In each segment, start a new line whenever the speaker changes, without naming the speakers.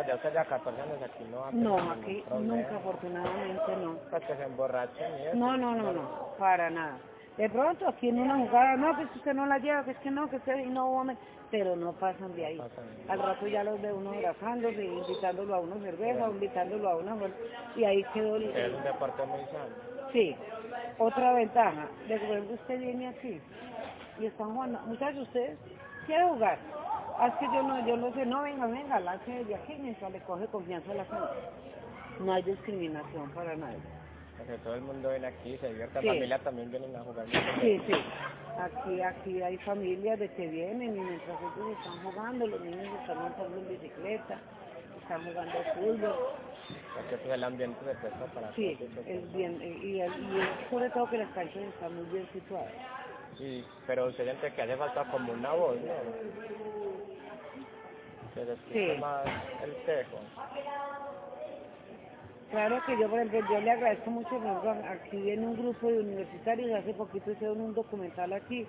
Pues ya usted ya 14 años aquí no
No, aquí nunca, afortunadamente no.
Pues que se emborrachen y eso.
No, no, no, no, para nada. De pronto aquí en una jugada, no, pues que usted no la lleva, que es que no, que usted no, hombre, pero no pasan de ahí.
Pasan.
Al rato ya los ve uno abrazándose, invitándolo a una cerveza, invitándolo a una, y ahí quedó el,
Es un deporte muy sano.
Sí, otra ventaja, de que usted viene aquí y están jugando, muchachos, ustedes quieren jugar, Ah, es que yo no, yo no sé, no, venga, venga, lance de aquí mientras le coge confianza a la gente. No hay discriminación para nadie.
Porque todo el mundo viene aquí, se divierte.
Sí.
La familia también vienen a jugar.
Sí, sí, aquí, aquí hay familias de que vienen y mientras ellos están jugando, los niños están montando en bicicleta, están jugando fútbol,
Porque pues, el ambiente se presta para
sí, es bien, y, y, y es sobre todo que las canchas están muy bien situadas.
Sí, pero usted siente que hace falta como una voz, ¿no? Que
Sí.
más el tejo.
Claro que yo, por ejemplo, yo le agradezco mucho, aquí viene un grupo de universitarios, hace poquito hicieron un documental aquí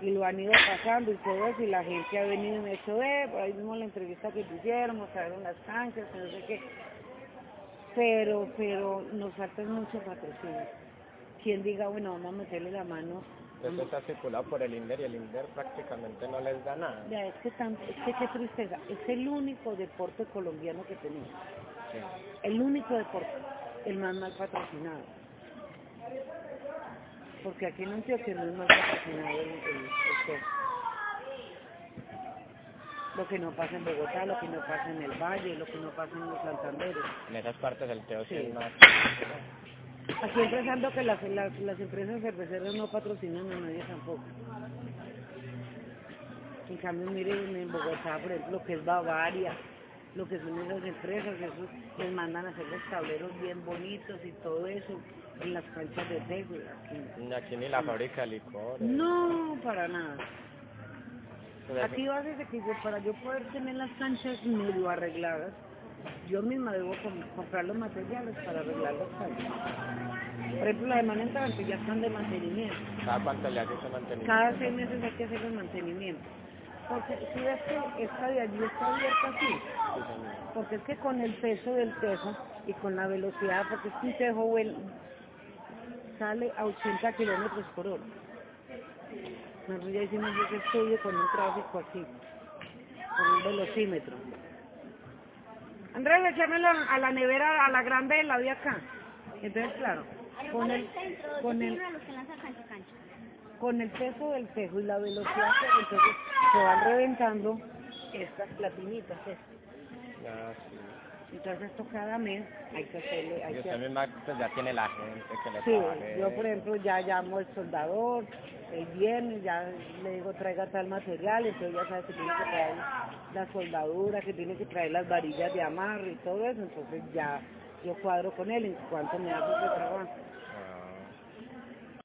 y lo han ido pasando y todo eso, y la gente ha venido y me ha hecho ver, por ahí mismo la entrevista que hicieron, mostraron las canchas, no sé qué, pero, pero nos falta mucho patrocinio. Quien diga, bueno, vamos a meterle la mano,
Esto está circulado por el INDER y el INDER prácticamente no les da nada.
ya es que, tan, es que qué tristeza, es el único deporte colombiano que tenemos.
Sí.
el único deporte, el más mal patrocinado. Porque aquí en Antioquia no es mal patrocinado el, el, el. Lo que no pasa en Bogotá, lo que no pasa en el Valle, lo que no pasa en los Santanderes.
En esas partes el teo Sí. es más...
Aquí empezando que las, las, las empresas cerveceras no patrocinan a nadie tampoco. En cambio, miren en Bogotá, por ejemplo, lo que es Bavaria, lo que son esas empresas, esos les mandan a hacer los tableros bien bonitos y todo eso en las canchas de tejo. Aquí.
Aquí ni la fábrica de licores.
No, para nada. Aquí va desde que yo, para yo poder tener las canchas medio arregladas, yo misma debo com- comprar los materiales para arreglar las canchas. Por ejemplo, las de mano entrante ya están de mantenimiento.
¿Cada cuánto le hace ese mantenimiento?
Cada seis meses hay que hacer el mantenimiento. Porque si ves que esta de allí está abierta así, porque es que con el peso del tejo y con la velocidad, porque es que un tejo vuel- sale a 80 kilómetros por hora. Nosotros ya hicimos ese estudio con un tráfico aquí, con un velocímetro. Andrés, echámelo a la nevera, a la grande de la de acá. Entonces, claro, con el, con el, con el peso del tejo y la velocidad, que entonces se van reventando estas platinitas. estas. Entonces esto cada mes hay que hacerle, hay
Y
que
usted misma pues, ya tiene la gente que le
Sí, yo por ejemplo ya llamo al soldador, él viene, ya le digo traiga tal material, entonces ya sabe que tiene que traer la soldadura, que tiene que traer las varillas de amarre y todo eso, entonces ya yo cuadro con él en cuanto me hace ese trabajo.